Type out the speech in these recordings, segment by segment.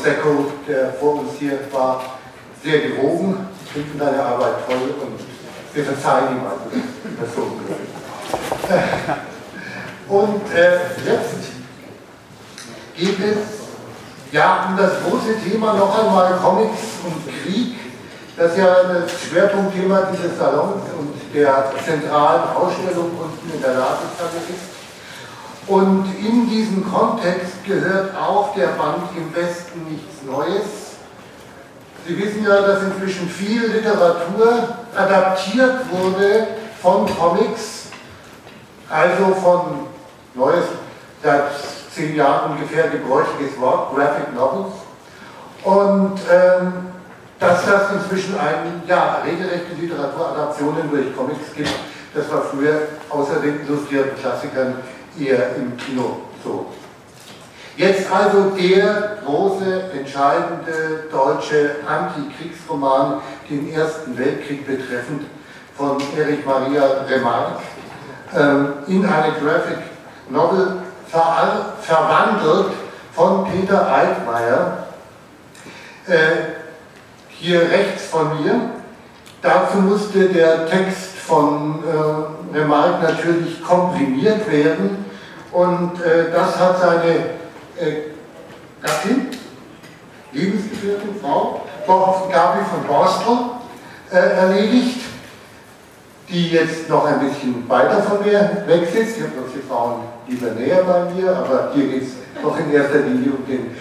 sind Joe Secco, der vor uns hier war, sehr gewogen, finden seine Arbeit toll und wir verzeihen ihm also das so. Und äh, jetzt geht es ja, um das große Thema noch einmal Comics und Krieg, das ja das Schwerpunktthema dieses Salons und der zentralen Ausstellung unten in der Ladungshalle ist. Und in diesem Kontext gehört auch der Band im Westen nichts Neues. Sie wissen ja, dass inzwischen viel Literatur adaptiert wurde von Comics, also von Neues, seit zehn Jahren ungefähr gebräuchliches Wort, Graphic Novels. Und ähm, dass das inzwischen ein, ja, regelrechte Literaturadaptionen durch Comics gibt, das war früher außer den illustrierten Klassikern eher im Kino so. Jetzt also der große, entscheidende deutsche Antikriegsroman, den Ersten Weltkrieg betreffend, von Erich Maria Remarque, ähm, in eine Graphic Novel ver verwandelt von Peter Altmaier, äh, hier rechts von mir. Dazu musste der Text von äh, Remarque natürlich komprimiert werden und äh, das hat seine äh, Gattin, Lebensgefährtin, Frau, Gabi von Borstel, äh, erledigt die jetzt noch ein bisschen weiter von mir weg sitzt. Ich habe noch die Frauen lieber näher bei mir, aber hier geht es doch in erster Linie um den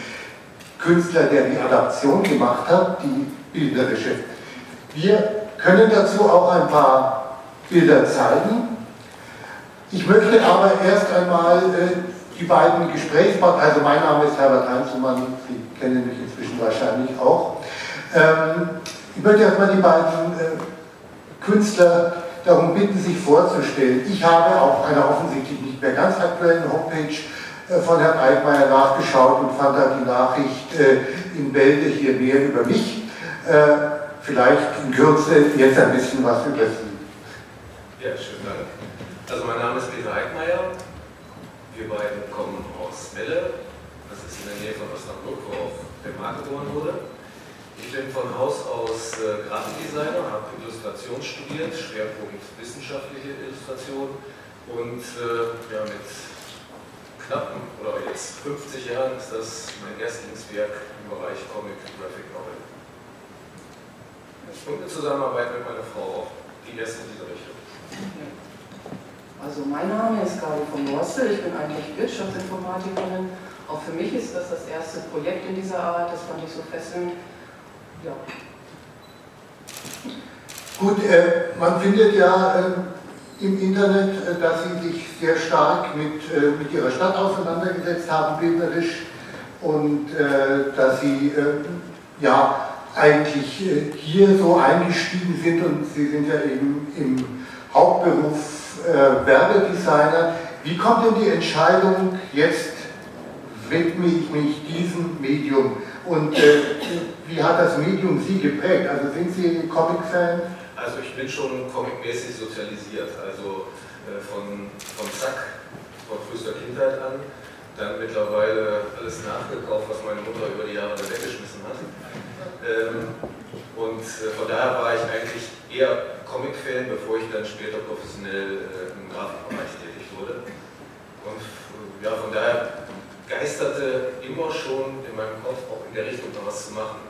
Künstler, der die Adaption gemacht hat, die bilderische. Wir können dazu auch ein paar Bilder zeigen. Ich möchte aber erst einmal äh, die beiden Gesprächspartner, also mein Name ist Herbert Heinzelmann, Sie kennen mich inzwischen wahrscheinlich auch. Ähm, ich möchte erstmal die beiden äh, Künstler darum bitten, sich vorzustellen. Ich habe auf einer offensichtlich nicht mehr ganz aktuellen Homepage äh, von Herrn Altmaier nachgeschaut und fand da die Nachricht äh, in Bälde hier mehr über mich. Äh, vielleicht in Kürze jetzt ein bisschen was über Sie. Ja, schönen Dank. Also mein Name ist Peter Eickmeier. Wir beide kommen aus Melle. Das ist in der Nähe von Osnabrück, wo auch der Markt geboren wurde. Ich bin von Haus aus äh, Grafikdesigner, habe Illustration studiert, Schwerpunkt wissenschaftliche Illustration und äh, ja, mit knappen oder jetzt 50 Jahren ist das mein Erstlingswerk im Bereich Comic Graphic Novel. Und eine Zusammenarbeit mit meiner Frau auch die erste in dieser Richtung. Also mein Name ist Gabi von Morstel, ich bin eigentlich Wirtschaftsinformatikerin. Auch für mich ist das das erste Projekt in dieser Art, das fand ich so fesselnd ja. Gut, äh, man findet ja äh, im Internet, äh, dass Sie sich sehr stark mit, äh, mit Ihrer Stadt auseinandergesetzt haben, bilderisch, und äh, dass Sie äh, ja eigentlich hier so eingestiegen sind und Sie sind ja eben im Hauptberuf Werbedesigner. Wie kommt denn die Entscheidung, jetzt widme ich mich diesem Medium? Und äh, wie hat das Medium Sie geprägt? Also sind Sie Comic-Fan? Also ich bin schon comicmäßig sozialisiert, also äh, von, von Zack, von frühester Kindheit an, dann mittlerweile alles nachgekauft, was meine Mutter über die Jahre weggeschmissen hat. Ähm, und äh, von daher war ich eigentlich eher Comic-Fan, bevor ich dann später professionell äh, im Grafikbereich tätig wurde. Und äh, ja, von daher geisterte immer schon in meinem Kopf, auch in der Richtung noch was zu machen.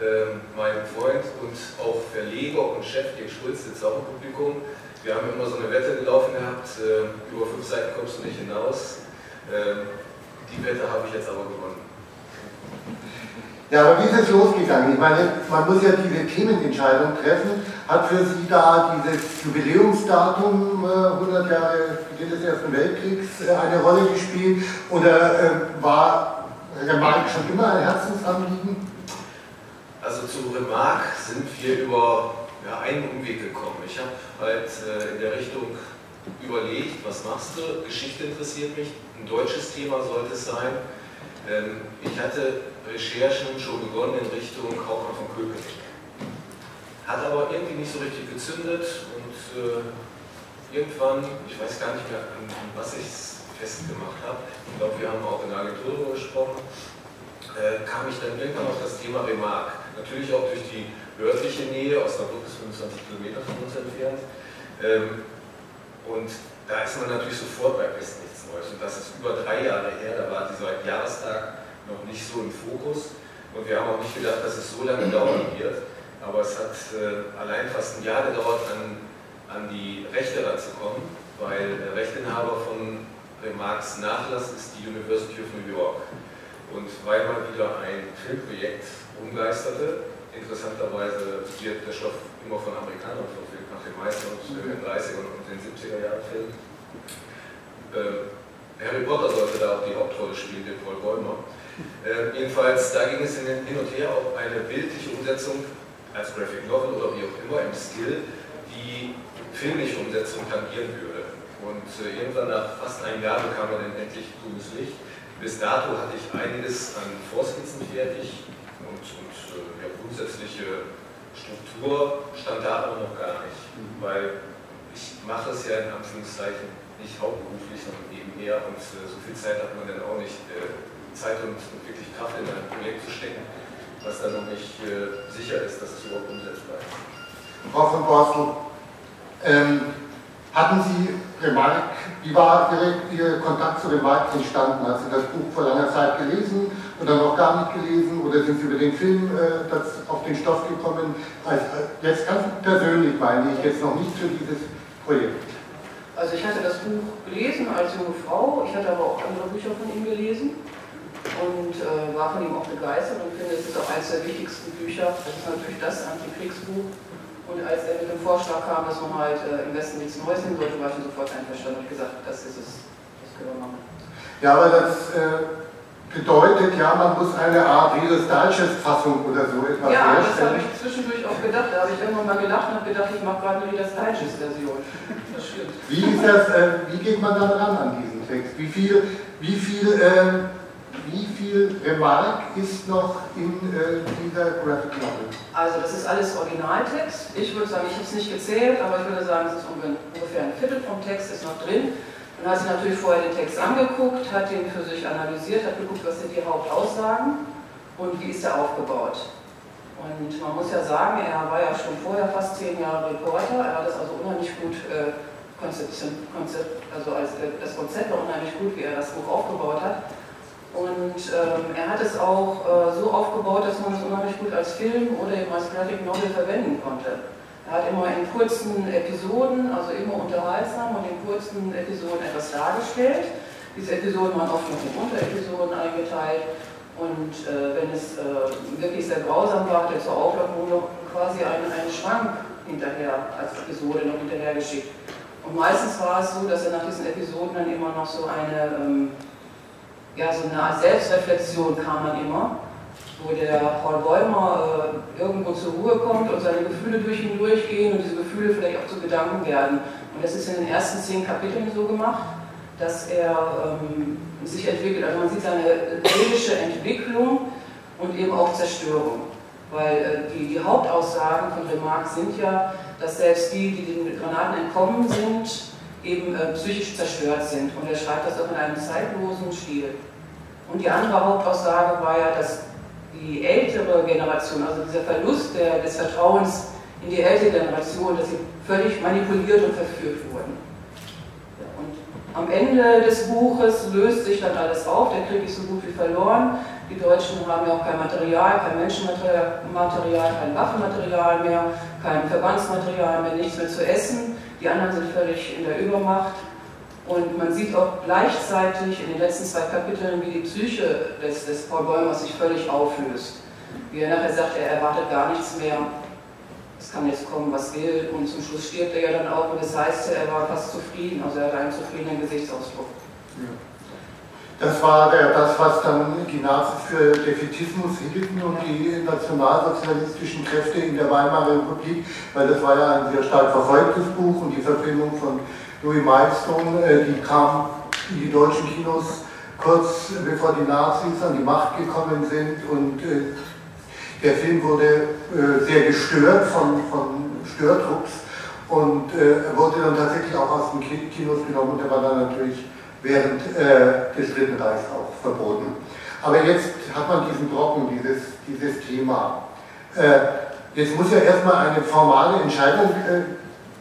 Ähm, mein Freund und auch Verleger und Chef, Dirk Schulz, sitzt auch im Publikum. Wir haben immer so eine Wette gelaufen gehabt, äh, über fünf Seiten kommst du nicht hinaus. Ähm, die Wette habe ich jetzt aber gewonnen. Ja, aber wie ist es losgegangen? Ich meine, man muss ja diese Themenentscheidung treffen. Hat für Sie da dieses Jubiläumsdatum, äh, 100 Jahre Beginn des Ersten Weltkriegs, äh, eine Rolle gespielt? Oder äh, war Remarque schon immer ein Herzensanliegen? Also zu Remarque sind wir über ja, einen Umweg gekommen. Ich habe halt äh, in der Richtung überlegt, was machst du? Geschichte interessiert mich, ein deutsches Thema sollte es sein. Ähm, ich hatte Recherchen schon begonnen in Richtung Kaufmann von Köpenick. hat aber irgendwie nicht so richtig gezündet und äh, irgendwann, ich weiß gar nicht mehr, an, was ich es festgemacht habe, ich glaube, wir haben auch in der Agentur gesprochen, äh, kam ich dann irgendwann auf das Thema Remark. Natürlich auch durch die örtliche Nähe, Osnabrück ist 25 Kilometer von uns entfernt. Ähm, und da ist man natürlich sofort bei Westen Neues. Und das ist über drei Jahre her, da war dieser Jahrestag noch nicht so im Fokus. Und wir haben auch nicht gedacht, dass es so lange dauern wird. Aber es hat äh, allein fast ein Jahr gedauert, an, an die Rechte ranzukommen, weil der Rechteinhaber von Remarks Nachlass ist die University of New York. Und weil man wieder ein Filmprojekt umgeisterte, interessanterweise wird der Stoff immer von Amerikanern verfilmt, nach den meisten den 30er und den 70er Jahren Filmen. Ähm, Harry Potter sollte da auch die Hauptrolle spielen, den Paul Bäumer. Äh, jedenfalls, da ging es hin und her auf eine bildliche Umsetzung als Graphic Novel oder wie auch immer im Stil, die filmische Umsetzung tangieren würde. Und äh, irgendwann nach fast einem Jahr bekam er dann endlich grünes Licht. Bis dato hatte ich einiges an Vorskizzen fertig und, und äh, ja, grundsätzliche Struktur stand da aber noch gar nicht, mhm. weil ich mache es ja in Anführungszeichen nicht hauptberuflich, sondern nebenher und äh, so viel Zeit hat man dann auch nicht, äh, Zeit und, wirklich Kraft in ein Projekt zu stecken, was dann noch nicht äh, sicher ist, dass es überhaupt umsetzbar ist. Frau von Borstel, ähm, hatten Sie Remark, wie war Ihr, Ihr Kontakt zu Remark entstanden? Haben Sie das Buch vor langer Zeit gelesen oder noch gar nicht gelesen oder sind Sie über den Film äh, das, auf den Stoff gekommen? Also, jetzt ganz persönlich meine ich, jetzt noch nicht für dieses Projekt. Also ich hatte das Buch gelesen als junge Frau, ich hatte aber auch andere Bücher von ihm gelesen und äh, war von ihm auch begeistert und finde, es ist auch eines der wichtigsten Bücher. Das ist natürlich das Antikriegsbuch und als er mit dem Vorschlag kam, dass man halt äh, im Westen nichts Neues hin sollte, war ich sofort einverstanden und gesagt, das ist es, das können wir machen. Ja, aber das äh, bedeutet ja, man muss eine Art Reader's Digest-Fassung oder so etwas Ja, das habe ich zwischendurch auch gedacht. Da habe ich irgendwann mal gelacht und habe gedacht, ich mache gerade eine Reader's Digest-Version. Das äh, wie geht man dann ran an diesen Text? Wie viel, wie viel äh, wie viel Remark ist noch in äh, dieser Graphic Novel? Also das ist alles Originaltext. Ich würde sagen, ich habe es nicht gezählt, aber ich würde sagen, es ist ungefähr ein Viertel vom Text ist noch drin. Dann hat sich natürlich vorher den Text angeguckt, hat den für sich analysiert, hat geguckt, was sind die Hauptaussagen und wie ist er aufgebaut. Und man muss ja sagen, er war ja schon vorher fast zehn Jahre Reporter, er hat das also unheimlich gut äh, Konzept, also als, äh, das Konzept war unheimlich gut, wie er das Buch aufgebaut hat. Und ähm, er hat es auch äh, so aufgebaut, dass man es unheimlich gut als Film oder eben als Graphic Novel verwenden konnte. Er hat immer in kurzen Episoden, also immer unterhaltsam und in kurzen Episoden etwas dargestellt. Diese Episoden waren oft noch in Unterepisoden eingeteilt. Und äh, wenn es äh, wirklich sehr grausam war, hat er zur Auflockerung noch quasi einen, einen Schrank hinterher als Episode noch hinterher geschickt. Und meistens war es so, dass er nach diesen Episoden dann immer noch so eine ähm, ja, so eine Selbstreflexion kam dann immer, wo der Paul Bäumer äh, irgendwo zur Ruhe kommt und seine Gefühle durch ihn durchgehen und diese Gefühle vielleicht auch zu Gedanken werden. Und das ist in den ersten zehn Kapiteln so gemacht, dass er ähm, sich entwickelt. Also man sieht seine seelische Entwicklung und eben auch Zerstörung. Weil äh, die, die Hauptaussagen von Remarque sind ja, dass selbst die, die den Granaten entkommen sind, eben äh, psychisch zerstört sind. Und er schreibt das auch in einem zeitlosen Stil. Und die andere Hauptaussage war ja, dass die ältere Generation, also dieser Verlust der, des Vertrauens in die ältere Generation, dass sie völlig manipuliert und verführt wurden. Und am Ende des Buches löst sich dann alles auf, der Krieg ist so gut wie verloren. Die Deutschen haben ja auch kein Material, kein Menschenmaterial, kein Waffenmaterial mehr, kein Verbandsmaterial mehr, nichts mehr zu essen. Die anderen sind völlig in der Übermacht. Und man sieht auch gleichzeitig in den letzten zwei Kapiteln, wie die Psyche des, des Paul Bäumers sich völlig auflöst. Wie er nachher sagt, er erwartet gar nichts mehr. Es kann jetzt kommen, was will. Und zum Schluss stirbt er ja dann auch. Und das heißt, er war fast zufrieden. Also er hat einen zufriedenen Gesichtsausdruck. Ja. Das war das, was dann die Nazis für Defetismus hielten und die nationalsozialistischen Kräfte in der Weimarer Republik, weil das war ja ein sehr stark verfolgtes Buch und die Verfilmung von Louis Milestone, äh, die kam in die deutschen Kinos kurz bevor die Nazis an die Macht gekommen sind und äh, Der Film wurde äh, sehr gestört von, von Störtrupps und wurde dann tatsächlich auch aus den Kinos genommen und der war dann natürlich während äh, des Dritten Reichs auch verboten. Aber jetzt hat man diesen Brocken, dieses, dieses Thema. Äh, jetzt muss ja erstmal eine formale Entscheidung, äh,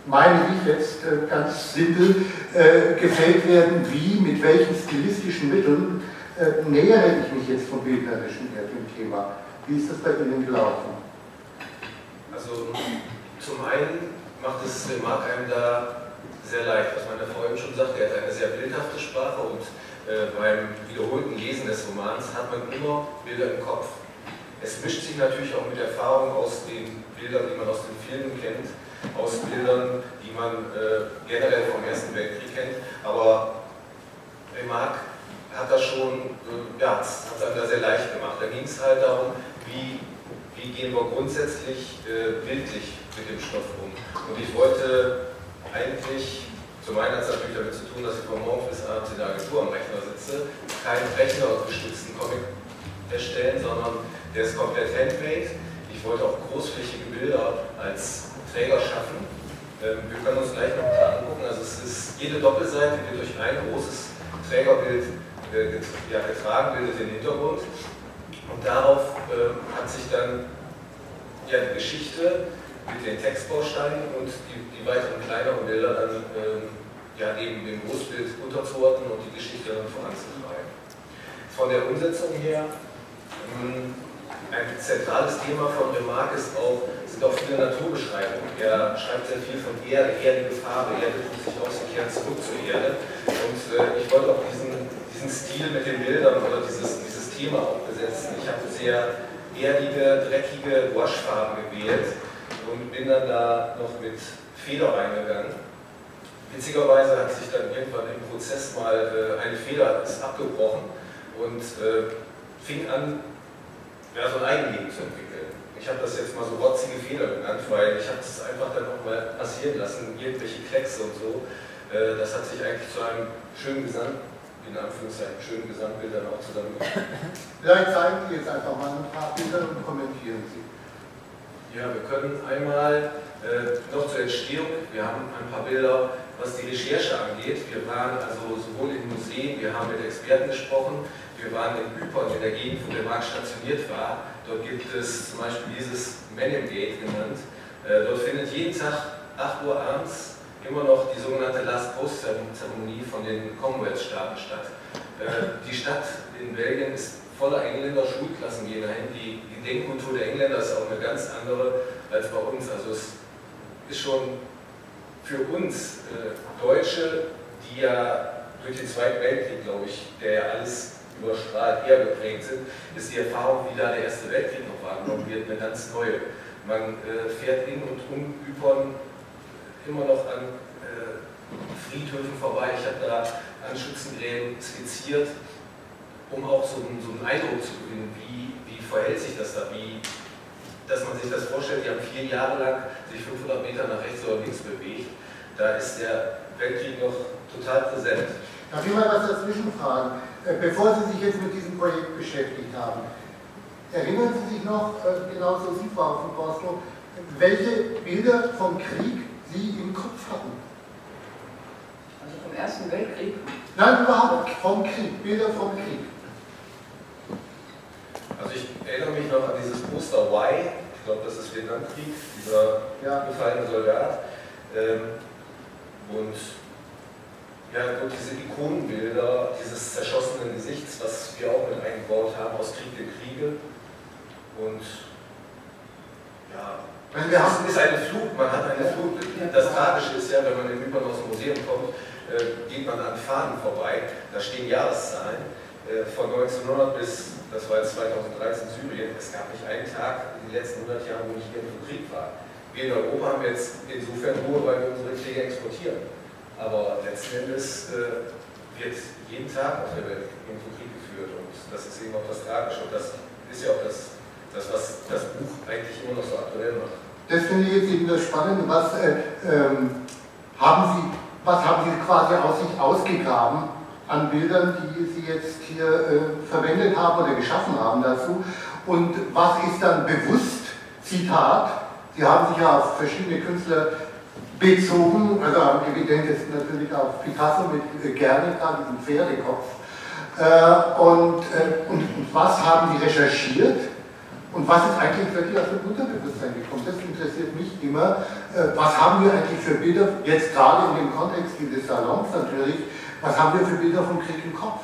meine ich jetzt äh, ganz simpel, äh, gefällt werden, wie, mit welchen stilistischen Mitteln äh, nähere ich mich jetzt vom Bildnerischen her dem Thema. Wie ist das bei Ihnen gelaufen? Also zum einen macht es Remark einem da sehr leicht, was meine Frau eben schon sagte, er hat eine sehr bildhafte Sprache und äh, beim wiederholten Lesen des Romans hat man immer Bilder im Kopf. Es mischt sich natürlich auch mit Erfahrungen aus den Bildern, die man aus den Filmen kennt, aus Bildern, die man äh, generell vom Ersten Weltkrieg kennt, aber Remark hat das schon, äh, ja, hat einem da sehr leicht gemacht. Da ging es halt darum, wie, wie gehen wir grundsätzlich äh, bildlich mit dem Stoff um. Und ich wollte eigentlich, zum einen hat es natürlich damit zu tun, dass ich von morgens bis abends in der Agentur am Rechner sitze, keinen rechnergestützten Comic erstellen, sondern der ist komplett handmade. Ich wollte auch großflächige Bilder als Träger schaffen. Ähm, wir können uns gleich noch paar angucken. Also es ist, jede Doppelseite wird durch ein großes Trägerbild äh, ja, getragen, bildet den Hintergrund. Und darauf äh, hat sich dann ja, die Geschichte mit den Textbausteinen und die, die weiteren kleineren Bilder dann ähm, ja, neben dem Großbild unterzuordnen und die Geschichte dann voranzutreiben. Von der Umsetzung her, ähm, ein zentrales Thema von Remarque ist auch, sind auch viele Naturbeschreibungen. Er schreibt sehr viel von Erde, erdige Farbe, Erde tut sich aus, sie kehrt zurück zur Erde. Und äh, ich wollte auch diesen, diesen Stil mit den Bildern oder dieses, dieses Thema auch besetzen. Ich habe sehr erdige, dreckige Waschfarben gewählt und bin dann da noch mit Feder reingegangen. Witzigerweise hat sich dann irgendwann im Prozess mal äh, eine Feder ist abgebrochen und äh, fing an, ja, so ein Eigenleben zu entwickeln. Ich habe das jetzt mal so rotzige Feder genannt, weil ich habe es einfach dann auch mal passieren lassen, irgendwelche Kleckse und so. Äh, das hat sich eigentlich zu einem schönen Gesamt, in Anführungszeichen, schönen Gesamtbild dann auch zusammengebracht. Vielleicht zeigen Sie jetzt einfach mal ein paar Bilder und kommentieren Sie. Ja, wir können einmal äh, noch zur Entstehung, wir haben ein paar Bilder, was die Recherche angeht. Wir waren also sowohl in Museen, wir haben mit Experten gesprochen, wir waren in Ypern, in der Gegend, wo der Markt stationiert war. Dort gibt es zum Beispiel dieses Menem Gate genannt. Äh, dort findet jeden Tag 8 Uhr abends immer noch die sogenannte Last Post Zeremonie von den Commonwealth-Staaten statt. Äh, die Stadt in Belgien ist voller Engländer Schulklassen gehen dahin. Die, die Denkkultur der Engländer ist auch eine ganz andere als bei uns. Also es ist schon für uns äh, Deutsche, die ja durch den Zweiten Weltkrieg, glaube ich, der ja alles überstrahlt, eher geprägt sind, ist die Erfahrung, wie da der Erste Weltkrieg noch wahrgenommen wird, eine ganz neue. Man äh, fährt in und um Ypern immer noch an äh, Friedhöfen vorbei. Ich habe da an Schützengräben skizziert um auch so einen, so einen Eindruck zu gewinnen, wie, wie verhält sich das da, wie, dass man sich das vorstellt, die haben vier Jahre lang sich 500 Meter nach rechts oder links bewegt, da ist der Weltkrieg noch total präsent. Darf ich mal was dazwischen fragen? Äh, bevor Sie sich jetzt mit diesem Projekt beschäftigt haben, erinnern Sie sich noch, äh, genauso Sie, Frau von Borslow, welche Bilder vom Krieg Sie im Kopf hatten? Also vom Ersten Weltkrieg? Nein, überhaupt vom Krieg, Bilder vom Krieg. Also ich erinnere mich noch an dieses Poster Y, ich glaube, das ist Vietnamkrieg, dieser ja. gefallene Soldat. Ähm, und ja, gut, diese Ikonenbilder, dieses zerschossenen Gesichts, was wir auch mit eingebaut haben aus Krieg der Kriege. Und ja, also wir haben, ist eine Flut, man hat eine Flut. Das Tragische ist ja, wenn man in Ypern aus dem Museum kommt, äh, geht man an Fahnen vorbei, da stehen Jahreszahlen von 1900 bis das war jetzt 2013 Syrien, es gab nicht einen Tag in den letzten 100 Jahren, wo nicht irgendwo Krieg war. Wir in Europa haben jetzt insofern Ruhe, weil wir unsere Kriege exportieren. Aber letzten Endes äh, wird jeden Tag auf der Welt irgendwo Krieg geführt und das ist eben auch das Tragische und das ist ja auch das, das was das Buch eigentlich immer noch so aktuell macht. Das finde ich jetzt eben das Spannende. Was, äh, ähm, haben Sie, was haben Sie quasi aus sich ausgegraben an Bildern, die Sie jetzt hier äh, verwendet haben oder geschaffen haben dazu. und was ist dann bewusst Zitat. Sie haben sich ja auf verschiedene Künstler bezogen, also am evidentesten natürlich auf Picasso mit Guernica, diesem Pferdekopf. Äh, und, äh, und, und was haben Sie recherchiert? Und was ist eigentlich wirklich aus dem Unterbewusstsein gekommen? Das interessiert mich immer. Äh, was haben wir eigentlich für Bilder, jetzt gerade in dem Kontext dieses Salons natürlich, was haben wir für Bilder vom Krieg im Kopf?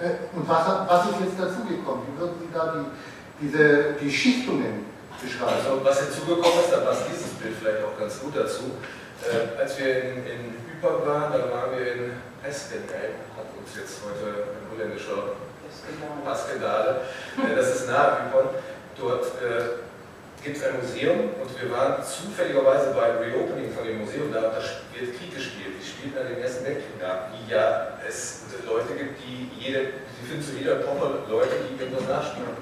Äh, und was, was ist jetzt dazugekommen? Wie würden Sie da die, diese, die Schichtungen beschreiben? Also was hinzugekommen ist, da passt dieses Bild vielleicht auch ganz gut dazu. Äh, als wir in, in Ypern waren, da waren wir in Eskenheim, hat uns jetzt heute ein holländischer Paskendale. Äh, das ist nahe Ypern. Dort äh, gibt es ein Museum und wir waren zufälligerweise beim Reopening von dem Museum, da, wird Krieg gespielt. Die spielten an den Ersten Weltkrieg nach, wie ja es Leute gibt, die jede, sie finden zu jeder Epoche Leute, die irgendwas nachspielen.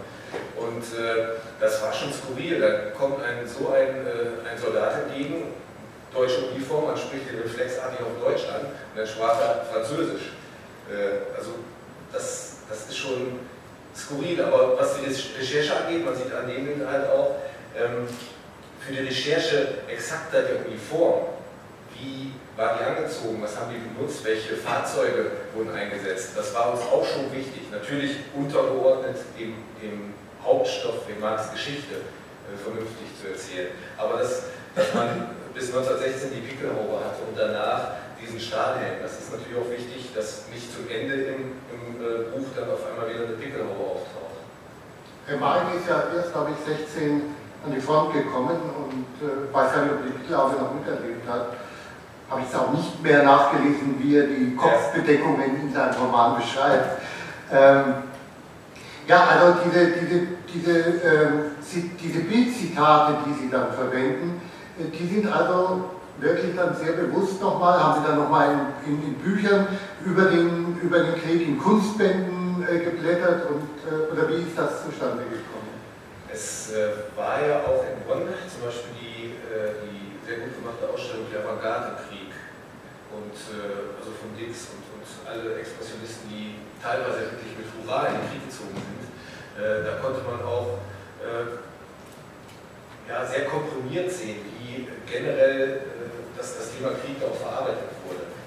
Und äh, das war schon skurril. Da kommt ein, so ein, äh, ein Soldat entgegen, deutsche Uniform, man spricht den reflexartig auf Deutsch an und dann sprach er Französisch. Äh, also das das ist schon skurril, aber was die Recherche angeht, man sieht an dem halt auch, für die Recherche exakter der Uniform, wie war die angezogen, was haben die benutzt, welche Fahrzeuge wurden eingesetzt, das war uns auch schon wichtig. Natürlich untergeordnet dem, dem Hauptstoff, dem Marx Geschichte, äh, vernünftig zu erzählen. Aber das, dass man bis 1916 die Pickelhaube hatte und danach diesen Stahlhelm. Das ist natürlich auch wichtig, dass nicht zum Ende im, im äh, Buch dann auf einmal wieder eine Pickelhaube auftaucht. Herr Maring ist ja erst, glaube ich, 16 an die Front gekommen und äh, weiß ja nicht, ob die Pickelhaube noch miterlebt hat. Habe ich es auch nicht mehr nachgelesen, wie er die Kopfbedeckungen in seinem Roman beschreibt. Ähm, ja, also diese, diese, diese, äh, diese Bildzitate, die Sie dann verwenden, äh, die sind also wirklich dann sehr bewusst nochmal, haben Sie dann nochmal in, in, in, Büchern über den, über den Krieg, in Kunstbänden äh, geblättert und, äh, oder wie ist das zustande gekommen? Es äh, war ja auch in Bonn zum Beispiel die, äh, die sehr gut gemachte Ausstellung der Avantgarde Krieg und äh, also von Dix und, und alle Expressionisten, die teilweise wirklich mit Hurra in den Krieg gezogen sind. Da konnte man auch ja, sehr komprimiert sehen, wie generell dass das Thema Krieg auch verarbeitet wurde.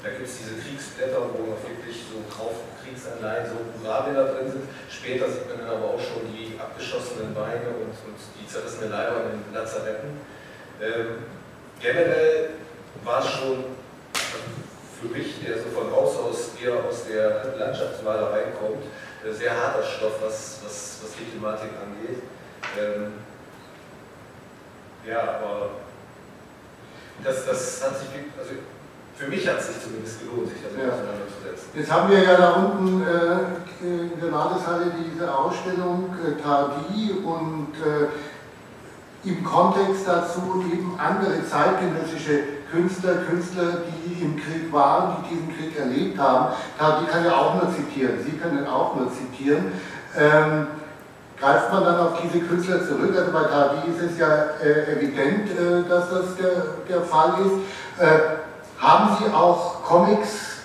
Da gibt es diese Kriegsblätter, wo noch wirklich so drauf Kriegsanleihen, so Hurrabilder drin sind. Später sieht man dann aber auch schon die abgeschossenen Beine und, und die zerrissenen Leiber in den Lazaretten. Ähm, generell war es schon für mich, der so von Haus aus eher aus der Landschaftsmalerei kommt, sehr harter Stoff, was, was, was die Thematik angeht. Ähm, ja, aber das, das hat sich, also für mich hat es sich zumindest gelohnt, sich damit ja. auseinanderzusetzen. Jetzt haben wir ja da unten äh, in der Landeshalle diese Ausstellung äh, Tardi und äh, im Kontext dazu eben andere zeitgenössische Künstler, Künstler, die im Krieg waren, die diesen Krieg erlebt haben. Tardi kann ja auch nur zitieren, Sie können auch nur zitieren. Ähm, Greift man dann auf diese Künstler zurück, also bei Tardy ist es ja äh, evident, äh, dass das der, der Fall ist. Äh, haben Sie auch Comics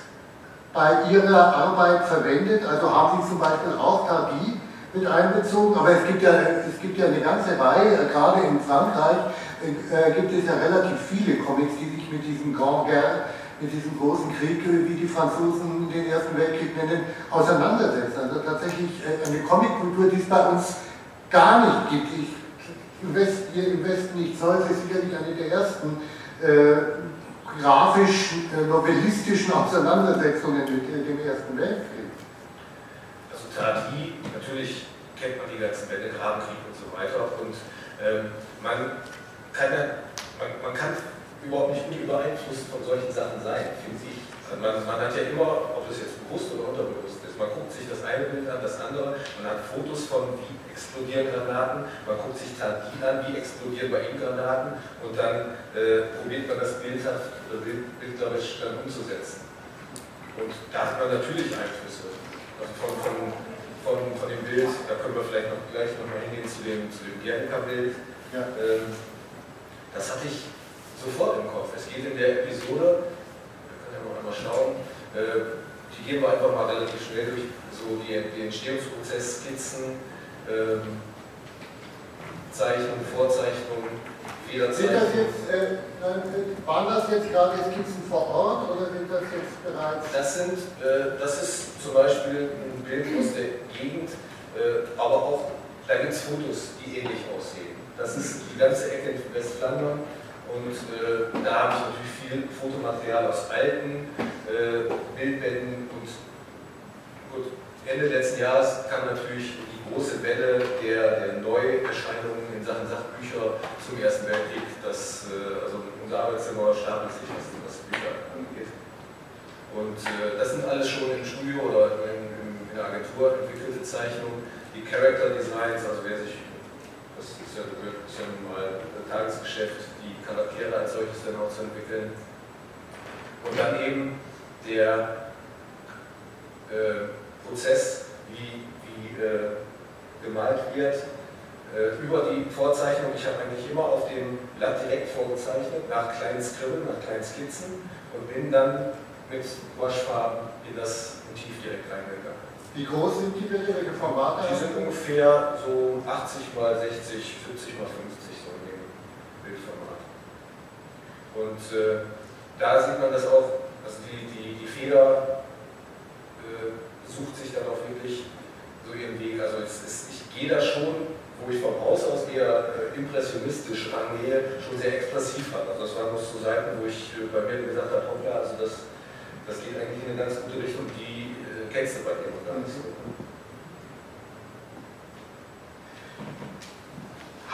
bei Ihrer Arbeit verwendet? Also haben Sie zum Beispiel auch Tardy mit einbezogen? Aber es gibt ja, es gibt ja eine ganze Reihe, äh, gerade in Frankreich äh, gibt es ja relativ viele Comics, die sich mit diesem Grand Guerre mit diesem großen Krieg, wie die Franzosen den Ersten Weltkrieg nennen, auseinandersetzt. Also tatsächlich äh, eine Comickultur, die es bei uns gar nicht gibt. Ich, im Westen, hier im Westen nicht Zeus sicherlich eine der ersten äh, grafischen, äh, novellistischen Auseinandersetzungen mit dem Ersten Weltkrieg. Also Tati, natürlich kennt man die ganzen Bände, Grabenkrieg und so weiter. Und ähm, man, kann, man, man kann überhaupt nicht unbeeinflusst von solchen Sachen sein, finde ich. Also man, man, hat ja immer, ob das jetzt bewusst oder unterbewusst ist, man guckt sich das eine Bild an, das andere, man hat Fotos von, wie explodieren Granaten, man guckt sich Tardin an, wie explodieren bei ihm Granaten und dann äh, probiert man das bildhaft oder bildlerisch dann umzusetzen. Und da hat man natürlich Einflüsse. Also von, von, von, von dem Bild, da können wir vielleicht noch gleich nochmal hingehen zu dem, zu dem Guernica-Bild. Ja. Ähm, das hatte ich sofort im Kopf. Es geht in der Episode, wir können ja noch einmal schauen, äh, die gehen wir einfach mal relativ schnell durch, so die, die Entstehungsprozess skizzen. ähm, Zeichnung, Vorzeichnung, Sind das jetzt, äh, waren das jetzt gerade Skizzen vor Ort oder sind das jetzt bereits? Das sind, äh, das ist zum Beispiel ein Bild aus der Gegend, äh, aber auch, da gibt es Fotos, die ähnlich aussehen. Das ist die ganze Ecke in Westflandern und äh, da habe ich natürlich viel Fotomaterial aus alten äh, Bildbänden und gut, Ende letzten Jahres kam natürlich die große Welle der, der Neuerscheinungen in Sachen Sachbücher zum Ersten Weltkrieg. Das, äh, also unser Arbeitszimmer stapelt sich, was, was Bücher angeht. Und äh, das sind alles schon im Studio oder in, in, in der Agentur entwickelte Zeichnungen. Die Character Designs, also wer sich, das ist ja, ist ja nun mal Tagesgeschäft, die Charaktere als solches dann auch zu entwickeln. Und dann eben der äh, Prozess, wie, wie äh, gemalt wird, äh, über die Vorzeichnung. Ich habe eigentlich immer auf dem Blatt direkt vorgezeichnet, nach kleinen Skribbeln, nach kleinen Skizzen und bin dann mit Waschfarben in das Motiv direkt reingegangen. Wie groß sind die Bilder, welche Formate? Die sind ungefähr so 80 mal 60, 70 mal 50 so in dem Bildformat. Und äh, da sieht man das auch, also die, die, die Feder äh, sucht sich dann auch wirklich so ihren Weg. Also es, es, ich gehe da schon, wo ich vom Haus aus eher äh, impressionistisch rangehe, schon sehr expressiv ran. Also das waren noch so Seiten, wo ich äh, bei mir gesagt habe, ja, also das, das geht eigentlich in eine ganz gute Richtung, die äh, kennst du bei dir noch gar nicht so.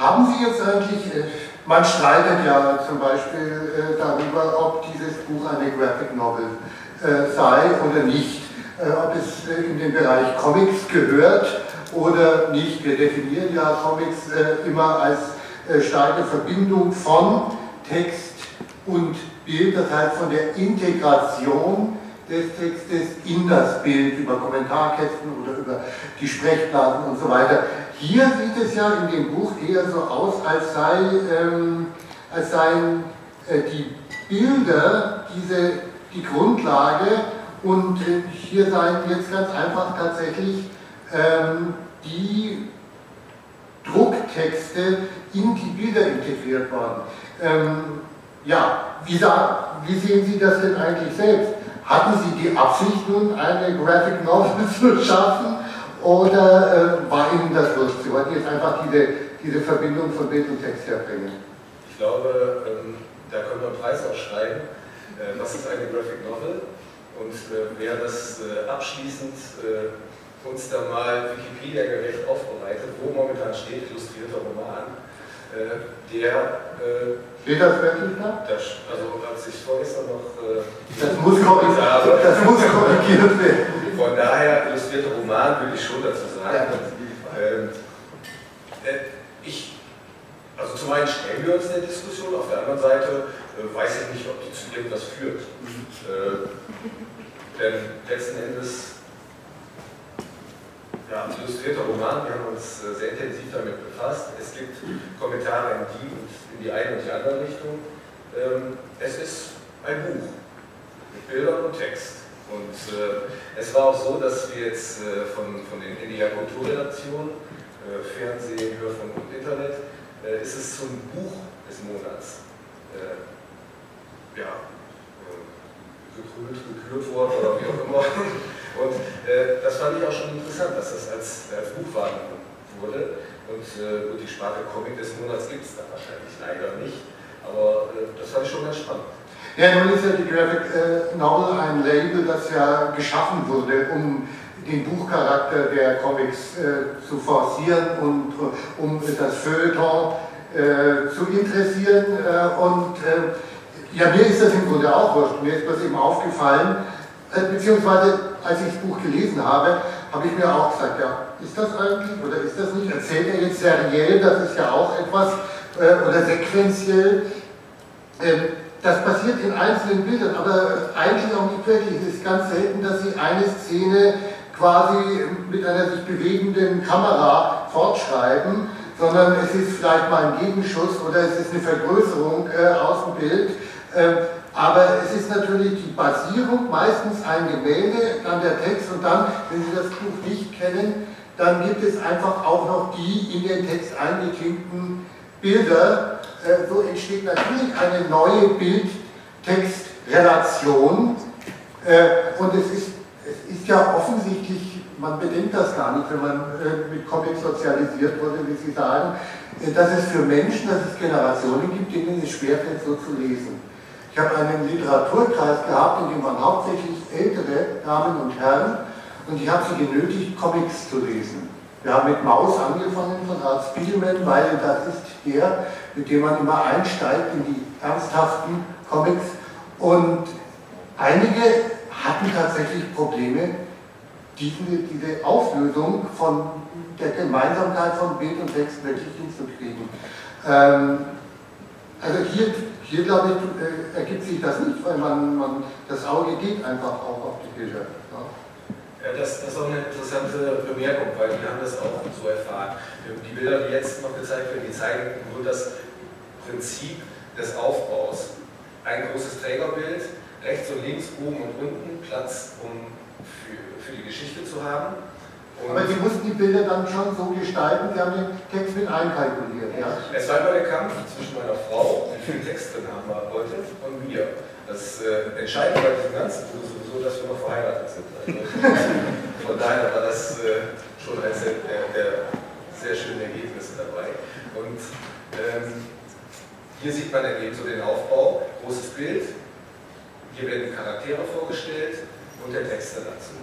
Haben Sie jetzt eigentlich, äh, man streitet ja zum Beispiel äh, darüber, ob dieses Buch eine Graphic Novel äh, sei oder nicht. Äh, ob es äh, in den Bereich Comics gehört oder nicht. Wir definieren ja Comics äh, immer als starke Verbindung von Text und Bild, das heißt von der Integration des Textes in das Bild über Kommentarkästen oder über die Sprechblasen und so weiter. Hier sieht es ja in dem Buch eher so aus, als, sei, ähm, als seien äh, die Bilder diese, die Grundlage und äh, hier seien jetzt ganz einfach tatsächlich ähm, die Drucktexte in die Bilder integriert worden. Ähm, ja, wie, sah, wie, sehen Sie das denn eigentlich selbst? Hatten Sie die Absicht nun, eine Graphic Novel zu schaffen oder äh, war Ihnen das wurscht? Sie wollten jetzt einfach diese, diese Verbindung von Bild und Text herbringen? Ich glaube, ähm, da können wir einen Preis aufschreiben. Äh, was ist eine Graphic Novel? Und äh, wer das äh, abschließend äh, uns da mal Wikipedia-gerecht aufbereitet, wo momentan steht, illustrierter Roman, äh, der. Äh, steht das wirklich da? Das, also, als ich vorgestern noch. Äh, das, muss habe, das muss korrigiert werden. Von daher, illustrierter Roman würde ich schon dazu sagen. Ja. Ähm, ich, also zum einen stellen wir uns der Diskussion, auf der anderen Seite weiß ich nicht, ob die zu irgendwas führt. Mhm. Denn letzten Endes, ja, illustrierter Roman, wir haben uns äh, sehr intensiv damit befasst. Es gibt Kommentare in die und in die eine und die andere Richtung. Ähm, es ist ein Buch mit Bildern und Text. Und äh, es war auch so, dass wir jetzt äh, von, von den NDR Kulturredaktionen, äh, Fernsehen, Hörfunk und Internet, äh, ist es zum Buch des Monats äh, ja, gekrönt, gekürt worden oder wie auch immer. Und äh, das fand ich auch schon interessant, dass das als, als Buch wahrgenommen wurde. Und äh, gut, die Sparte Comic des Monats gibt es da wahrscheinlich leider nicht, aber äh, das fand ich schon ganz spannend. Ja, nun ist ja die Graphic äh, Novel ein Label, das ja geschaffen wurde, um den Buchcharakter der Comics äh, zu forcieren und äh, um das Feuilleton zu interessieren. und ja, mir ist das im Grunde auch wurscht. Mir ist das eben aufgefallen, äh, beziehungsweise als ich das Buch gelesen habe, habe ich mir auch gesagt, ja, ist das eigentlich oder ist das nicht? Erzählt er jetzt seriell, das ist ja auch etwas, äh, oder sequenziell. Ähm, das passiert in einzelnen Bildern, aber eigentlich auch nicht wirklich. Es ist ganz selten, dass Sie eine Szene quasi mit einer sich bewegenden Kamera fortschreiben, sondern es ist vielleicht mal ein Gegenschuss oder es ist eine Vergrößerung äh, aus dem Bild. Ähm, aber es ist natürlich die Basierung, meistens ein Gemälde, dann der Text und dann, wenn Sie das Buch nicht kennen, dann gibt es einfach auch noch die in den Text eingeklinkten Bilder. Äh, so entsteht natürlich eine neue Bild-Text-Relation. Äh, und es ist, ist ja offensichtlich, man bedenkt das gar nicht, wenn man äh, mit Comics sozialisiert wurde, wie Sie sagen, dass es für Menschen, dass es Generationen gibt, denen es schwerfällt, so zu lesen. Ich habe einen Literaturkreis gehabt, in dem waren hauptsächlich ältere Damen und Herren und ich habe sie genötigt, Comics zu lesen. Wir haben mit Maus angefangen von Art Spiegelman, weil das ist der, mit dem man immer einsteigt in die ernsthaften Comics. Und einige hatten tatsächlich Probleme, diese, diese Auflösung von der Gemeinsamkeit von Bild und Text wirklich hinzukriegen. Ähm, also hier, hier glaube ich, äh, ergibt sich das nicht, weil man, man, das Auge geht einfach auch auf die Bilder. Ja, das, das, ist auch eine interessante Bemerkung, weil wir haben das auch so erfahren. Die Bilder, die jetzt noch gezeigt werden, die zeigen nur das Prinzip des Aufbaus. Ein großes Trägerbild, rechts und links, oben und unten, Platz, um für, für die Geschichte zu haben. Und Aber Sie mussten die Bilder dann schon so gestalten, Sie haben den Text mit einkalkuliert. Ja? Es war immer der Kampf zwischen meiner Frau, die viel Text drin haben wollte, und mir. Das äh, Entscheidende bei diesem ganzen Buch ist sowieso, dass wir noch verheiratet sind. Also, von daher war das äh, schon eines der, der, der, sehr schönen Ergebnisse dabei. Und ähm, hier sieht man dann eben so den Aufbau, großes Bild, hier werden Charaktere vorgestellt und der Text dazu.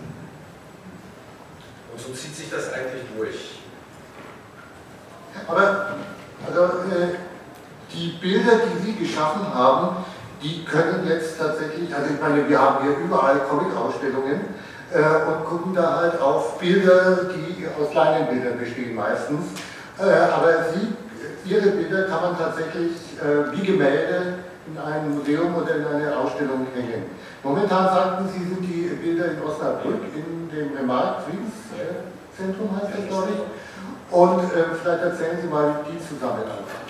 Und so zieht sich das eigentlich durch. Aber also, äh, die Bilder, die Sie geschaffen haben, die können jetzt tatsächlich, also ich meine, wir haben hier überall Comic-Ausstellungen äh, und gucken da halt auf Bilder, die aus kleinen Bildern bestehen meistens. Äh, aber sie, ihre Bilder kann man tatsächlich äh, wie Gemälde in einem Museum oder in einer Ausstellung hängen. Momentan sagten Sie, sind die Bilder in Osnabrück in dem Remark Friedenszentrum heißt das, glaube ich. Und äh, vielleicht erzählen Sie mal, die zusammenarbeiten.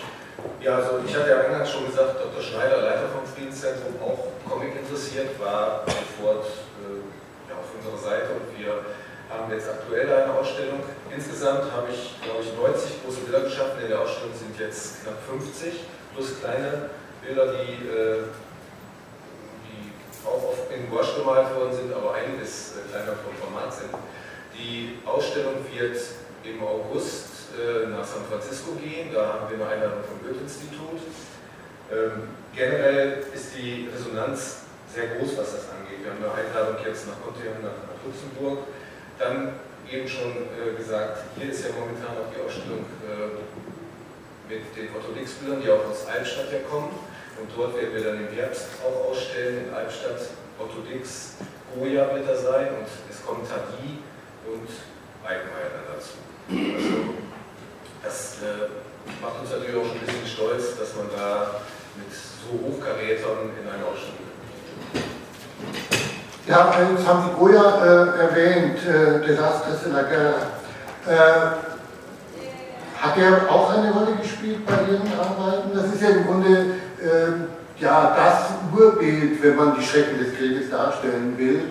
Ja, also ich hatte ja eingangs schon gesagt, Dr. Schneider, Leiter vom Friedenszentrum, auch Comic interessiert, war sofort äh, ja, auf unserer Seite und wir haben jetzt aktuell eine Ausstellung. Insgesamt habe ich, glaube ich, 90 große Bilder geschaffen. In der Ausstellung sind jetzt knapp 50 plus kleine Bilder, die, äh, die auch oft in Gouache gemalt worden sind, aber einiges äh, kleiner vom Format sind. Die Ausstellung wird im August äh, nach San Francisco gehen. Da haben wir eine Einladung vom Goethe-Institut. Ähm, generell ist die Resonanz sehr groß, was das angeht. Wir haben eine Einladung jetzt nach Kontinent, nach, Luxemburg. Dann eben schon gesagt, hier ist ja momentan auch die Ausstellung mit den Otto-Dix-Bildern, die auch aus Albstadt ja kommen. Und dort werden wir dann im Herbst auch ausstellen, in Albstadt Otto-Dix, Goya-Blätter sein und es kommen Tadi und Eigenmeier dazu. Also das äh, macht uns natürlich auch schon ein bisschen stolz, dass man da mit so Hochkarätern in eine Ausstellung ja, jetzt haben Sie Goya äh, erwähnt, äh, Desastres in der Guerre. Äh, hat er auch eine Rolle gespielt bei Ihren Arbeiten? Das ist ja im Grunde äh, ja, das Urbild, wenn man die Schrecken des Krieges darstellen will.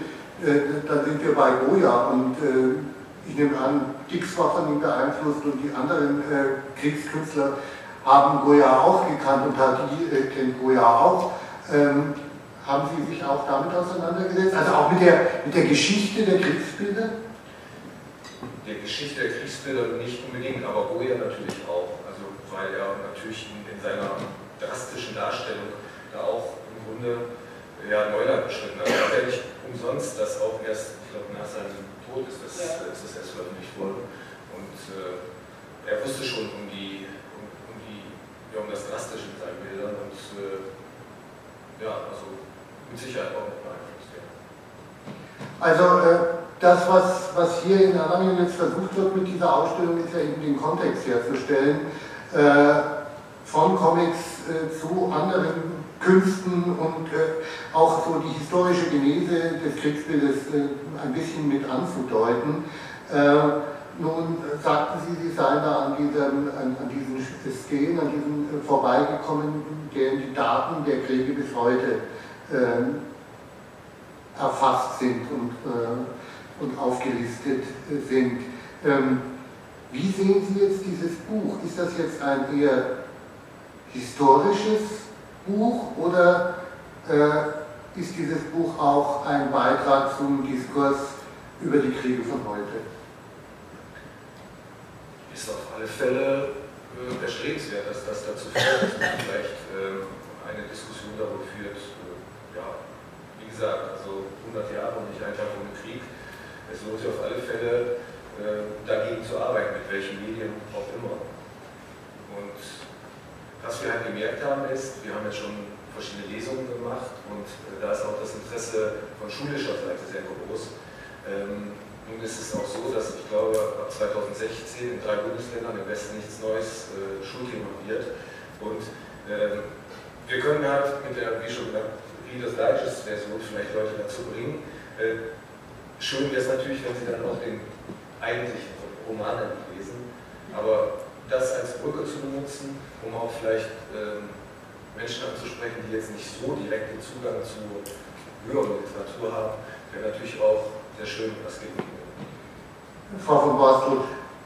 Äh, dann sind wir bei Goya und äh, ich nehme an, Dix war von ihm beeinflusst und die anderen äh, Kriegskünstler haben Goya auch gekannt und Tardy äh, kennt Goya auch. Ähm, haben Sie sich auch damit auseinandergesetzt? Also auch mit der, mit der Geschichte der Kriegsbilder? Der Geschichte der Kriegsbilder nicht unbedingt, aber Goya natürlich auch. Also weil er natürlich in, in seiner drastischen Darstellung da auch im Grunde ja, Neuland beschritten hat. Er hat ja nicht umsonst das auch erst, ich glaube, nach seinem Tod ist das, ja. ist das erst veröffentlicht worden. Und äh, er wusste schon um die, um, um, die, ja, um das Drastische in seinen Bildern und äh, ja, also mit Sicherheit auch mit beeinflusst. Ja. Also äh, das, was, was hier in Aranien jetzt versucht wird mit dieser Ausstellung, ist ja eben den Kontext herzustellen. Äh, von Comics äh, zu anderen Künsten und äh, auch so die historische Genese des Kriegsbildes äh, ein bisschen mit anzudeuten. Äh, nun sagten Sie, Sie seien da an, diesem, an, an diesen Skalen, an diesen äh, vorbeigekommen, deren die Daten der Kriege bis heute erfasst sind und, und aufgelistet sind. Ähm, wie sehen Sie jetzt dieses Buch? Ist das jetzt ein eher historisches Buch oder äh, ist dieses Buch auch ein Beitrag zum Diskurs über die Kriege von heute? Ist auf alle Fälle äh, erstrebenswert, dass das dazu führt, dass man vielleicht äh, eine Diskussion darüber führt. Äh, ja, wie gesagt, also 100 Jahre und nicht ein Tag ohne Krieg. Es lohnt sich auf alle Fälle äh, dagegen zu arbeiten, mit welchen Medien auch immer. Und was wir halt gemerkt haben ist, wir haben jetzt schon verschiedene Lesungen gemacht und äh, da ist auch das Interesse von schulischer Seite sehr groß. Ähm, nun ist es auch so, dass ich glaube, ab 2016 in drei Bundesländern im Westen nichts Neues äh, Schulthema wird. Und ähm, wir können halt mit der, wie schon gesagt, Reader's Digest Version vielleicht Leute dazu bringen. Äh, schön wäre es natürlich, wenn sie dann auch den eigentlichen Roman lesen, aber das als Brücke zu benutzen, um auch vielleicht ähm, Menschen anzusprechen, die jetzt nicht so direkten Zugang zu höheren Literatur haben, wäre natürlich auch sehr schön, was geht Frau von Borstel,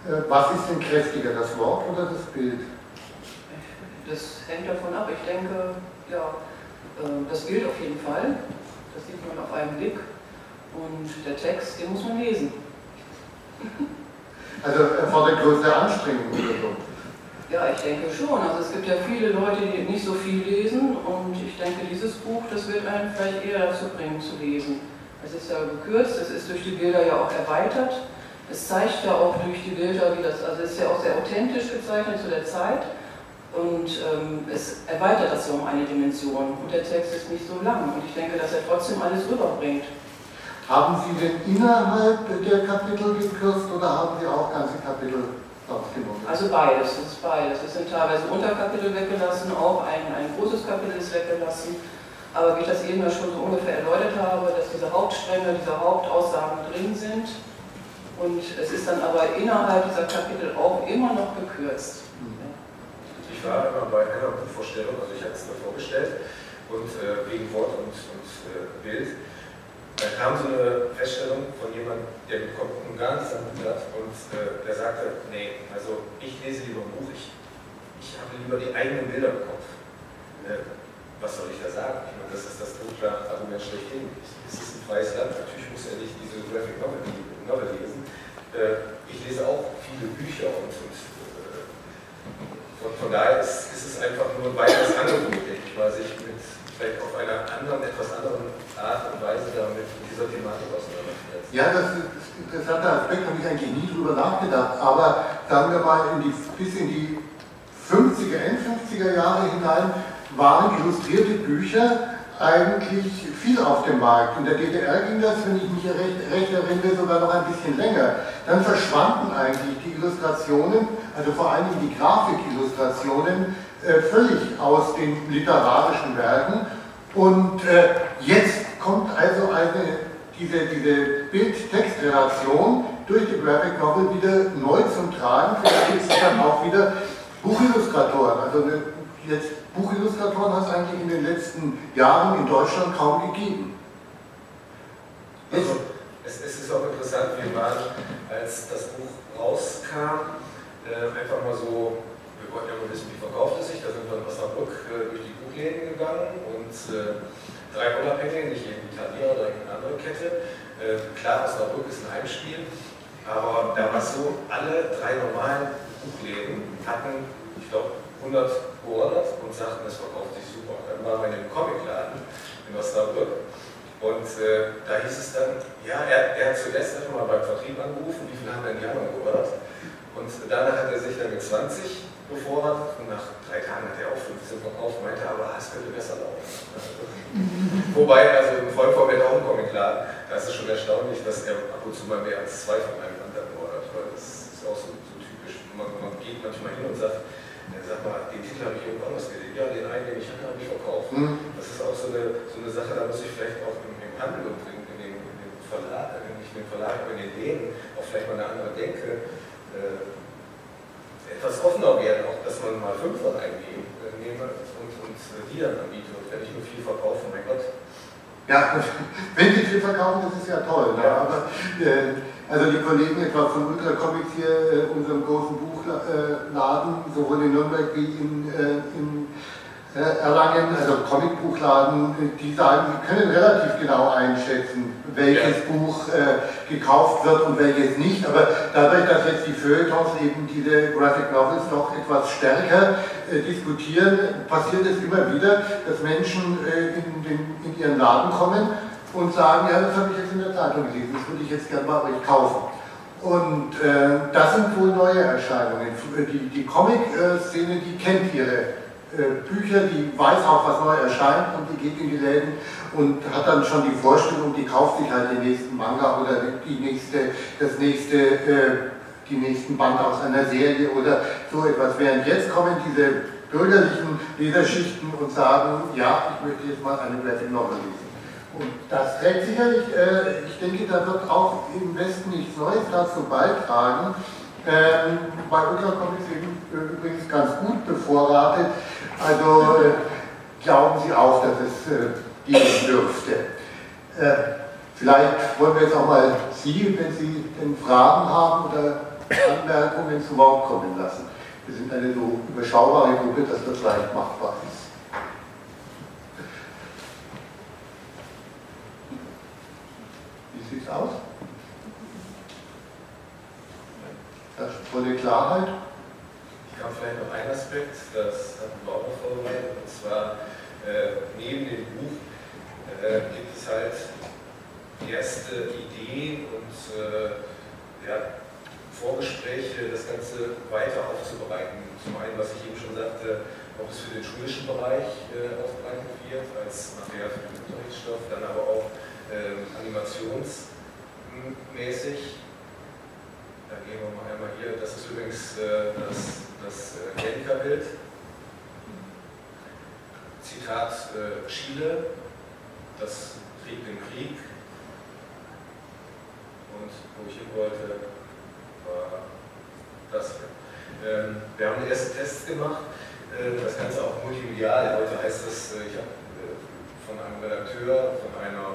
äh, was ist denn kräftiger, das Wort oder das Bild? Das hängt davon ab. Ich denke, ja, äh, das Bild auf jeden Fall. Das sieht man auf einen Blick. Und der Text, den muss man lesen. Also erfordert größere Anstrengung oder so? Ja, ich denke schon. Also es gibt ja viele Leute, die nicht so viel lesen und ich denke, dieses Buch, das wird einen vielleicht eher dazu bringen zu lesen. Es ist ja gekürzt, es ist durch die Bilder ja auch erweitert. Es zeigt ja auch durch die Bilder, wie das, also es ist ja auch sehr authentisch gezeichnet zu der Zeit und ähm, es erweitert das so um eine Dimension und der Text ist nicht so lang und ich denke, dass er trotzdem alles rüberbringt. Haben Sie denn innerhalb der Kapitel gekürzt oder haben Sie auch ganze Kapitel Also beides, das ist beides. Es sind teilweise Unterkapitel weggelassen, auch ein, ein großes Kapitel ist weggelassen. Aber wie ich das eben ja schon so ungefähr erläutert habe, dass diese Hauptstränge, diese Hauptaussagen drin sind. Und es ist dann aber innerhalb dieser Kapitel auch immer noch gekürzt. Ich war immer bei einer Vorstellung, also ich hatte es mir vorgestellt, und äh, wegen Wort und, und äh, Bild da kam so eine Feststellung von jemandem, der mit Komponenten gar nichts damit hat und äh, der sagte, nee, also ich lese lieber ein Buch, ich, ich habe lieber die eigenen Bilder im Kopf. Äh, was soll ich da sagen? Ich meine, das ist das dunkle Argument schlechthin. Es ist ein freies Land, natürlich muss er nicht diese Graphic Novel, Novel lesen. Äh, ich lese auch viele Bücher und, und äh, von, von, daher ist, ist, es einfach nur ein weiteres Angebot, denke ich mal, sich mit vielleicht auf einer anderen, etwas anderen Art und Weise damit mit dieser Thematik auseinandersetzt. Ja, das ist ein interessanter Aspekt, habe ich eigentlich nie drüber nachgedacht. Aber sagen wir mal, in die, bis in die 50er, End 50er Jahre hinein waren illustrierte Bücher eigentlich viel auf dem Markt. In der DDR ging das, wenn ich mich recht, recht erinnere, sogar noch ein bisschen länger. Dann verschwanden eigentlich die Illustrationen, also vor allem die Grafikillustrationen, äh, völlig aus den literarischen Werken. Und äh, jetzt kommt also eine, diese, diese Bild-Text-Relation durch die Graphic Novel wieder neu zum Tragen. Vielleicht gibt es dann auch wieder Buchillustratoren. Also eine, jetzt Buchillustratoren hat es eigentlich in den letzten Jahren in Deutschland kaum gegeben. Also, es, es, ist auch interessant, wir waren, als das Buch rauskam, äh, einfach mal so wir wollten ja mal wissen, wie verkauft es sich. Da sind wir in Osnabrück äh, durch die Buchläden gegangen und äh, drei Unabhängige, nicht jeden Italiener oder irgendeine andere Kette. Äh, klar, Osnabrück ist ein Heimspiel, aber da war es so, alle drei normalen Buchläden hatten, ich glaube, 100 geordert und sagten, es verkauft sich super. Dann waren wir in einem Comicladen in Osnabrück und äh, da hieß es dann, ja, er, er hat zuerst einfach mal beim Vertrieb angerufen, wie viele haben denn die anderen geordert? Und danach hat er sich dann mit 20 befordert und nach drei Tagen hat er auch 15 verkauft, meinte aber, es könnte besser laufen. Wobei, also im mir auch Comicladen, da ist es schon erstaunlich, dass er ab und zu mal mehr als zwei von einem Land ordert, weil das ist auch so, so typisch. Man, man, geht manchmal hin und sagt, sag mal, den Titel habe ich irgendwo anders gesehen. Ja, den einen, den ich hatte, habe ich verkauft. Mhm. Das ist auch so eine, so eine Sache, da muss ich vielleicht auch im, im Handel und in, in, dem, in dem Verlag, nicht in dem Verlag, aber in den Läden auch vielleicht mal eine andere Denke äh, etwas offener werden, auch dass man mal Fünfer eingeben äh, nehme und, und äh, die dann anbiete und wenn ich nur viel verkaufe, mein Gott. Ja, wenn Sie viel verkaufen, das ist ja toll. Ne? Aber äh, Also die Kollegen etwa von Ultra Comics hier, äh, unserem großen Buchladen, sowohl in Nürnberg wie in, äh, in äh, Erlangen, also Comicbuchladen, die sagen, sie können relativ genau einschätzen, welches ja. Buch äh, gekauft wird und welches nicht. Aber dadurch, dass jetzt die Feuilletons eben diese Graphic Novels noch etwas stärker äh, diskutieren, passiert es immer wieder, dass Menschen äh, in, den, in, ihren Laden kommen und sagen, ja, das habe ich jetzt in der Zeitung gelesen, das würde ich jetzt gerne bei euch kaufen. Und äh, das sind wohl neue Erscheinungen. Die, die Comic-Szene, die kennt ihre äh, Bücher, die weiß auch, was neu erscheint und die geht in die Läden und hat dann schon die Vorstellung, die kauft sich halt den nächsten Manga oder die nächste, das nächste, äh, die nächsten Band aus einer Serie oder so etwas. Während jetzt kommen diese bürgerlichen Leserschichten und sagen, ja, ich möchte jetzt mal eine Graphic Novel lesen. Und das trägt sicherlich, äh, ich denke, da wird auch im Westen nichts Neues dazu beitragen. Ähm, bei unserer Kommission übrigens ganz gut bevorratet. Also äh, glauben Sie auch, dass es äh, gehen dürfte. Äh, vielleicht wollen wir jetzt auch mal Sie, wenn Sie denn Fragen haben oder Anmerkungen zu Wort kommen lassen. Wir sind eine so überschaubare Gruppe, dass das leicht machbar ist. Wie sieht es aus? Das volle Klarheit? kam vielleicht noch ein Aspekt, das hatten wir auch vorbereitet, und zwar äh, neben dem Buch äh, gibt es halt erste Ideen und äh, ja, Vorgespräche, das Ganze weiter aufzubereiten. Zum einen, was ich eben schon sagte, ob es für den schulischen Bereich äh, aufbereitet wird, als Material für den Unterrichtsstoff, dann aber auch ähm, animationsmäßig. Da gehen wir mal einmal hier, das ist übrigens äh, das das äh, Genker-Bild. Zitat äh, Chile, das Krieg den Krieg. Und wo ich hin wollte, war das hier. Ähm, wir haben erste Tests gemacht, äh, das Ganze auch multimedial. Heute heißt es, äh, ich habe äh, von einem Redakteur, von einer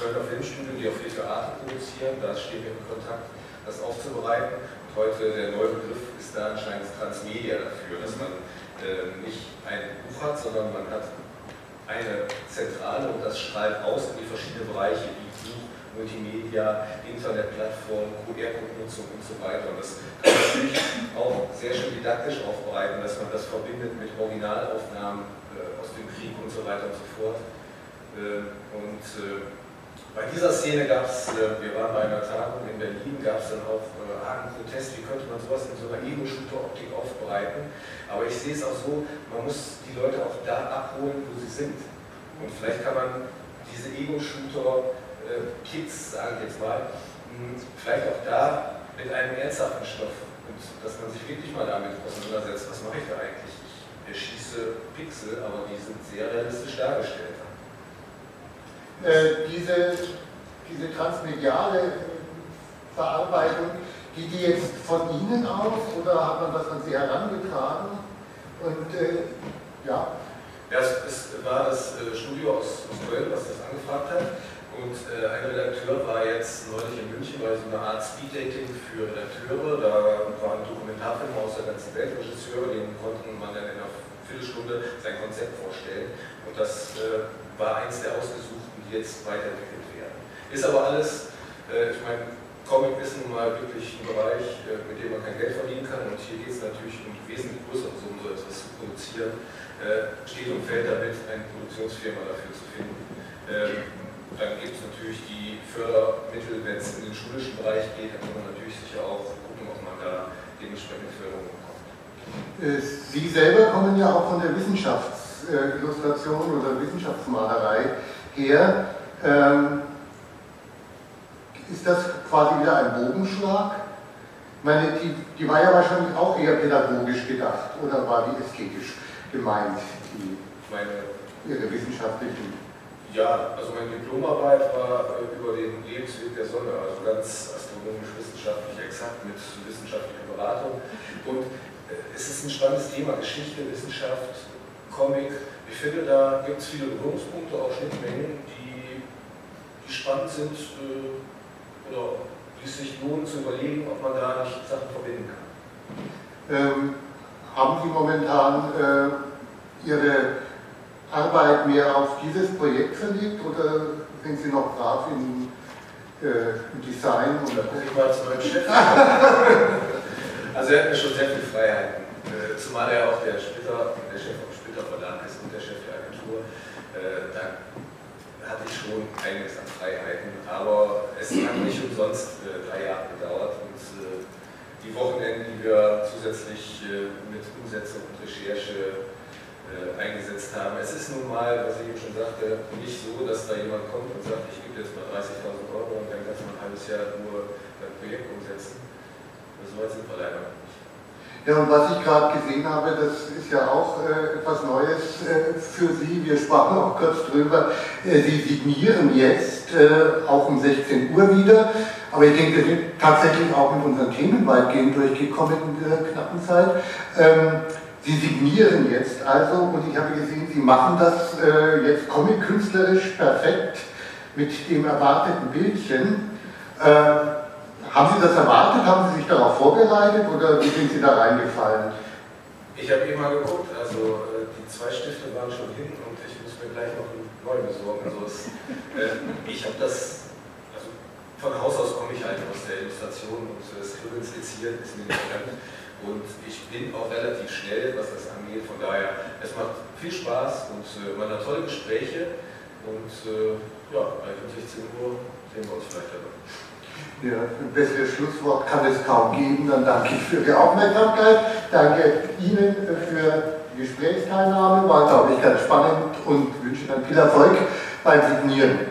Kölner Filmstudio, die viel Theater produzieren, da stehen wir in Kontakt, das aufzubereiten. Heute der neue Begriff ist da anscheinend Transmedia dafür, dass man äh, nicht ein Buch hat, sondern man hat eine Zentrale und das strahlt aus in die verschiedenen Bereiche wie Buch, Multimedia, Internetplattform, QR-Code-Nutzung und so weiter. Und das kann man natürlich auch sehr schön didaktisch aufbereiten, dass man das verbindet mit Originalaufnahmen äh, aus dem Krieg und so weiter und so fort. Äh, und äh, bei dieser Szene gab es, äh, wir waren bei einer Tagung in Berlin, gab es dann auch äh, einen Protest, wie könnte man sowas in so einer Ego-Shooter-Optik aufbereiten. Aber ich sehe es auch so, man muss die Leute auch da abholen, wo sie sind. Und vielleicht kann man diese Ego-Shooter-Kids, äh, sage ich jetzt mal, hm, vielleicht auch da mit einem ernsthaften Stoff und dass man sich wirklich mal damit auseinandersetzt, was mache ich da eigentlich? Ich erschieße Pixel, aber die sind sehr realistisch dargestellt. Äh, diese, diese transmediale Verarbeitung, geht die jetzt von Ihnen aus oder hat man das an Sie herangetragen? Und äh, ja. Ja, es, war das äh, Studio aus, aus Köln, was das angefragt hat. Und äh, ein Redakteur war jetzt neulich in München bei so einer Art Speed-Dating für Redakteure. Da waren Dokumentarfilme aus der ganzen Welt, Regisseure, denen konnten man dann in einer Viertelstunde sein Konzept vorstellen. Und das äh, war eins der ausgesuchten jetzt weiterentwickelt werden. Ist aber alles, äh, ich meine, Comic ist nun mal wirklich ein Bereich, äh, mit dem man kein Geld verdienen kann und hier geht es natürlich um wesentlich größere Summen, so etwas zu produzieren. Äh, steht und fällt damit, eine Produktionsfirma dafür zu finden. Ähm, dann gibt es natürlich die Fördermittel, wenn es in den schulischen Bereich geht, dann kann man natürlich sicher auch gucken, ob man da dementsprechende Förderung bekommt. Äh, Sie selber kommen ja auch von der Wissenschaftsillustration oder Wissenschaftsmalerei her. Ähm, ist das quasi wieder ein Bogenschlag? Ich meine, die, die war ja wahrscheinlich auch eher pädagogisch gedacht oder war die ästhetisch gemeint, die, meine, ihre wissenschaftlichen? Ja, also meine Diplomarbeit war äh, über den Lebensweg der Sonne, also ganz astronomisch-wissenschaftlich exakt mit wissenschaftlicher Beratung. Und äh, es ist ein spannendes Thema, Geschichte, Wissenschaft, Comic, ich finde, da gibt es viele Berührungspunkte, auch Schnittmengen, die, die spannend sind äh, oder wie es sich lohnt zu überlegen, ob man da nicht Sachen verbinden kann. Ähm, haben Sie momentan äh, Ihre Arbeit mehr auf dieses Projekt verlegt oder sind Sie noch brav in, äh, im Design? Und da gucke ich mal zu meinem Chef. also er hat mir schon sehr viel Freiheiten. Äh, zumal er auch der Splitter, der Chef vom Splitter Verlag ist und der Chef der Agentur. Äh, da hatte ich schon einiges an Freiheiten, aber es hat nicht umsonst äh, drei Jahre gedauert und äh, die Wochenenden, die wir zusätzlich äh, mit Umsetzung und Recherche äh, eingesetzt haben. Es ist nun mal, was ich eben schon sagte, nicht so, dass da jemand kommt und sagt, ich gebe jetzt mal 30.000 Euro und dann kannst du ein halbes Jahr nur dein Projekt umsetzen. So weit sind wir leider nicht. Ja, und was ich gerade gesehen habe, das ist ja auch äh, etwas Neues äh, für Sie. Wir sprachen auch kurz drüber. Äh, Sie signieren jetzt äh, auch um 16 Uhr wieder. Aber ich denke, wir sind tatsächlich auch mit unseren Themen weitgehend durchgekommen in dieser knappen Zeit. Ähm, Sie signieren jetzt also und ich habe gesehen, Sie machen das äh, jetzt comic-künstlerisch perfekt mit dem erwarteten Bildchen. Haben Sie das erwartet? Haben Sie sich darauf vorbereitet oder wie sind Sie da reingefallen? Ich habe eben mal geguckt, also äh, die zwei Stifte waren schon hin und ich muss mir gleich noch einen neuen besorgen. Also es, äh, ich habe das, also von Haus aus komme ich halt aus der Illustration und das Skribbeln skizzieren ist mir nicht fremd. Und ich bin auch relativ schnell, was das angeht. Von daher, es macht viel Spaß und äh, man hat tolle Gespräche. Und äh, ja, bei 16 Uhr sehen wir uns vielleicht dabei. Ja, ein besseres Schlusswort kann es kaum geben. Dann danke ich für die Aufmerksamkeit. Danke Ihnen für die Gesprächsteilnahme. War, glaube ich, ganz spannend und wünsche dann viel Erfolg beim Signieren.